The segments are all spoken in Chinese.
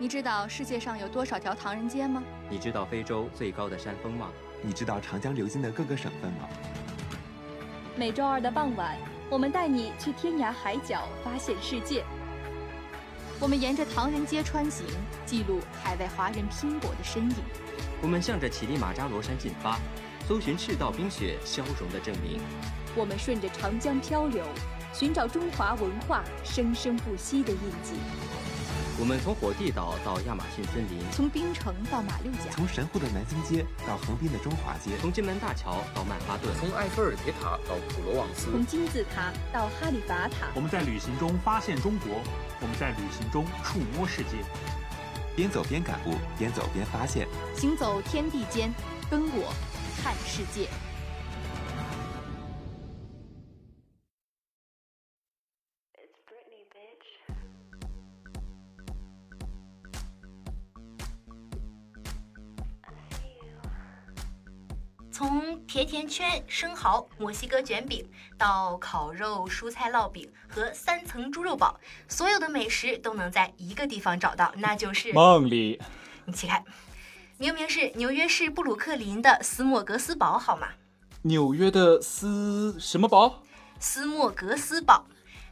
你知道世界上有多少条唐人街吗？你知道非洲最高的山峰吗？你知道长江流经的各个省份吗？每周二的傍晚，我们带你去天涯海角发现世界。我们沿着唐人街穿行，记录海外华人拼搏的身影。我们向着乞力马扎罗山进发，搜寻赤道冰雪消融的证明。我们顺着长江漂流，寻找中华文化生生不息的印记。我们从火地岛到亚马逊森林，从冰城到马六甲，从神户的南京街到横滨的中华街，从金门大桥到曼哈顿，从埃菲尔铁塔到普罗旺斯，从金字塔到哈利法塔。我们在旅行中发现中国，我们在旅行中触摸世界。边走边感悟，边走边发现。行走天地间，跟我看世界。从甜甜圈、生蚝、墨西哥卷饼到烤肉、蔬菜烙饼和三层猪肉堡，所有的美食都能在一个地方找到，那就是梦里。你起开，明明是纽约市布鲁克林的斯莫格斯堡，好吗？纽约的斯什么堡？斯莫格斯堡，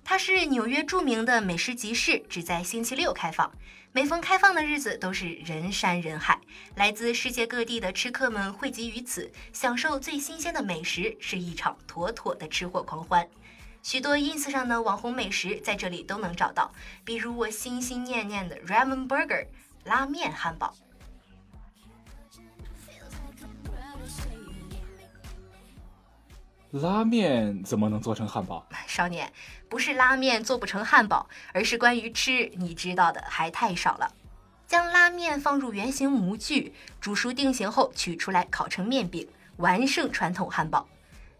它是纽约著名的美食集市，只在星期六开放。每逢开放的日子，都是人山人海，来自世界各地的吃客们汇集于此，享受最新鲜的美食，是一场妥妥的吃货狂欢。许多 ins 上的网红美食在这里都能找到，比如我心心念念的 ramen burger 拉面汉堡。拉面怎么能做成汉堡？少年，不是拉面做不成汉堡，而是关于吃，你知道的还太少了。将拉面放入圆形模具，煮熟定型后取出来烤成面饼，完胜传统汉堡。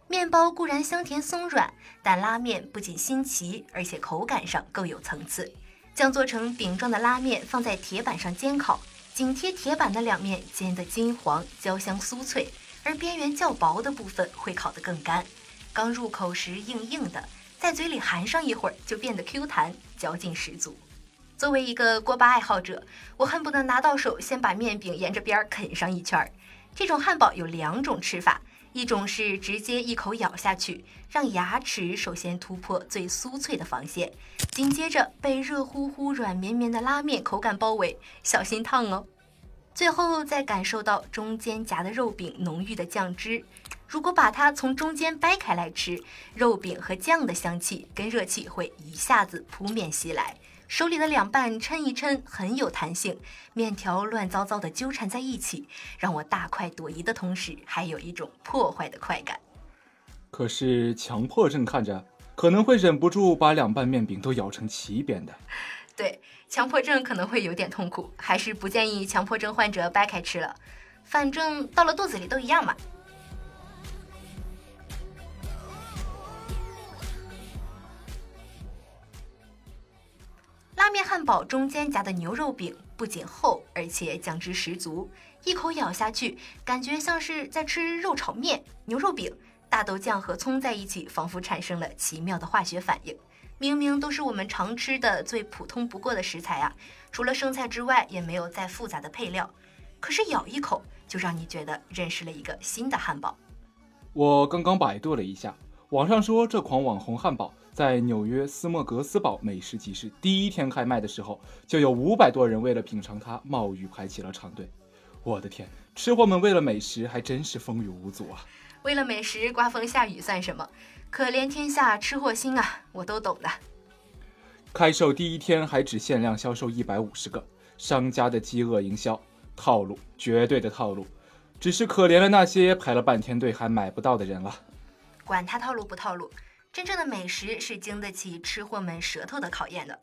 面包固然香甜松软，但拉面不仅新奇，而且口感上更有层次。将做成饼状的拉面放在铁板上煎烤，紧贴铁板的两面煎得金黄、焦香、酥脆。而边缘较薄的部分会烤得更干，刚入口时硬硬的，在嘴里含上一会儿就变得 Q 弹，嚼劲十足。作为一个锅巴爱好者，我恨不得拿到手先把面饼沿着边儿啃上一圈儿。这种汉堡有两种吃法，一种是直接一口咬下去，让牙齿首先突破最酥脆的防线，紧接着被热乎乎、软绵绵的拉面口感包围，小心烫哦。最后再感受到中间夹的肉饼浓郁的酱汁，如果把它从中间掰开来吃，肉饼和酱的香气跟热气会一下子扑面袭来，手里的两半抻一抻很有弹性，面条乱糟糟的纠缠在一起，让我大快朵颐的同时，还有一种破坏的快感。可是强迫症看着可能会忍不住把两半面饼都咬成齐边的。对，强迫症可能会有点痛苦，还是不建议强迫症患者掰开吃了，反正到了肚子里都一样嘛。拉面汉堡中间夹的牛肉饼不仅厚，而且酱汁十足，一口咬下去，感觉像是在吃肉炒面。牛肉饼、大豆酱和葱在一起，仿佛产生了奇妙的化学反应。明明都是我们常吃的最普通不过的食材啊，除了生菜之外，也没有再复杂的配料。可是咬一口，就让你觉得认识了一个新的汉堡。我刚刚百度了一下，网上说这款网红汉堡在纽约斯莫格斯堡美食集市第一天开卖的时候，就有五百多人为了品尝它，冒雨排起了长队。我的天，吃货们为了美食还真是风雨无阻啊！为了美食，刮风下雨算什么？可怜天下吃货心啊，我都懂的。开售第一天还只限量销售一百五十个，商家的饥饿营销套路，绝对的套路。只是可怜了那些排了半天队还买不到的人了。管他套路不套路，真正的美食是经得起吃货们舌头的考验的。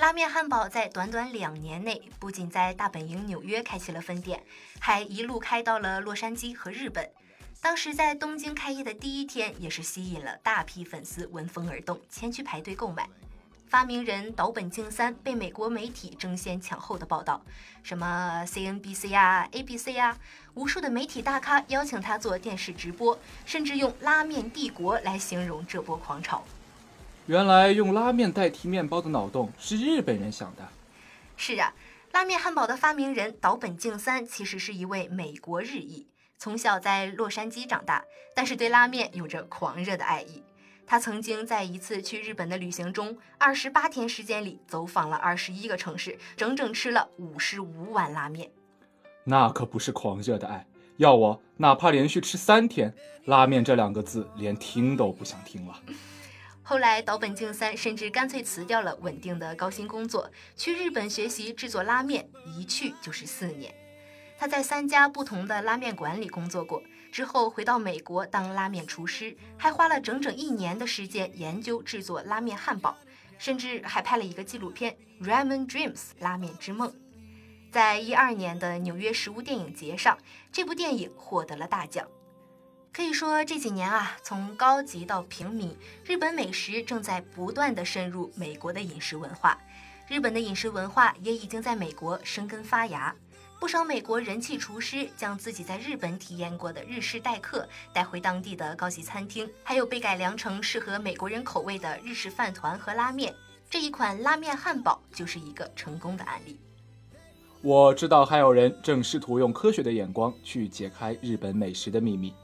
拉面汉堡在短短两年内，不仅在大本营纽约开启了分店，还一路开到了洛杉矶和日本。当时在东京开业的第一天，也是吸引了大批粉丝闻风而动，前去排队购买。发明人岛本敬三被美国媒体争先抢后的报道，什么 CNBC 啊、ABC 啊，无数的媒体大咖邀请他做电视直播，甚至用“拉面帝国”来形容这波狂潮。原来用拉面代替面包的脑洞是日本人想的。是啊。拉面汉堡的发明人岛本敬三其实是一位美国日裔，从小在洛杉矶长大，但是对拉面有着狂热的爱意。他曾经在一次去日本的旅行中，二十八天时间里走访了二十一个城市，整整吃了五十五碗拉面。那可不是狂热的爱，要我哪怕连续吃三天，拉面这两个字连听都不想听了。后来，岛本敬三甚至干脆辞掉了稳定的高薪工作，去日本学习制作拉面，一去就是四年。他在三家不同的拉面馆里工作过，之后回到美国当拉面厨师，还花了整整一年的时间研究制作拉面汉堡，甚至还拍了一个纪录片《Ramen Dreams 拉面之梦》。在一二年的纽约食物电影节上，这部电影获得了大奖。可以说这几年啊，从高级到平民，日本美食正在不断的渗入美国的饮食文化。日本的饮食文化也已经在美国生根发芽。不少美国人气厨师将自己在日本体验过的日式待客带回当地的高级餐厅，还有被改良成适合美国人口味的日式饭团和拉面。这一款拉面汉堡就是一个成功的案例。我知道还有人正试图用科学的眼光去解开日本美食的秘密。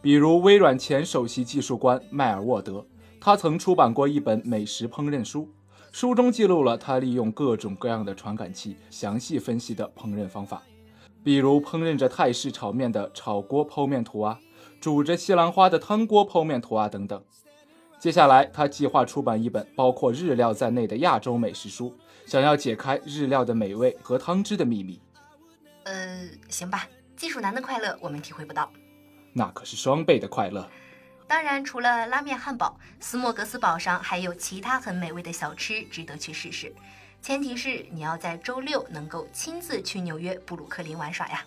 比如微软前首席技术官迈尔沃德，他曾出版过一本美食烹饪书，书中记录了他利用各种各样的传感器详细分析的烹饪方法，比如烹饪着泰式炒面的炒锅剖面图啊，煮着西兰花的汤锅剖面图啊等等。接下来，他计划出版一本包括日料在内的亚洲美食书，想要解开日料的美味和汤汁的秘密。呃，行吧，技术男的快乐我们体会不到。那可是双倍的快乐。当然，除了拉面汉堡，斯莫格斯堡上还有其他很美味的小吃值得去试试。前提是你要在周六能够亲自去纽约布鲁克林玩耍呀。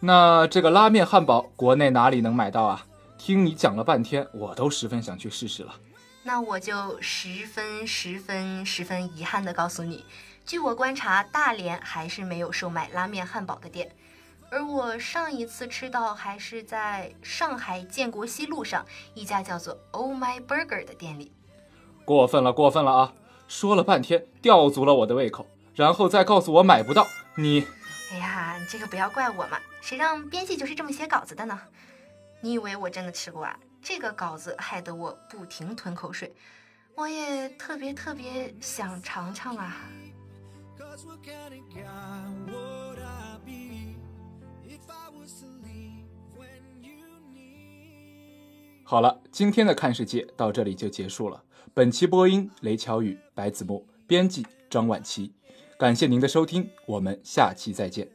那这个拉面汉堡国内哪里能买到啊？听你讲了半天，我都十分想去试试了。那我就十分十分十分遗憾地告诉你，据我观察，大连还是没有售卖拉面汉堡的店。而我上一次吃到还是在上海建国西路上一家叫做 Oh My Burger 的店里。过分了，过分了啊！说了半天，吊足了我的胃口，然后再告诉我买不到，你……哎呀，这个不要怪我嘛，谁让编辑就是这么写稿子的呢？你以为我真的吃过啊？这个稿子害得我不停吞口水，我也特别特别想尝尝啊。好了，今天的看世界到这里就结束了。本期播音：雷乔宇、白子墨，编辑：张晚琪。感谢您的收听，我们下期再见。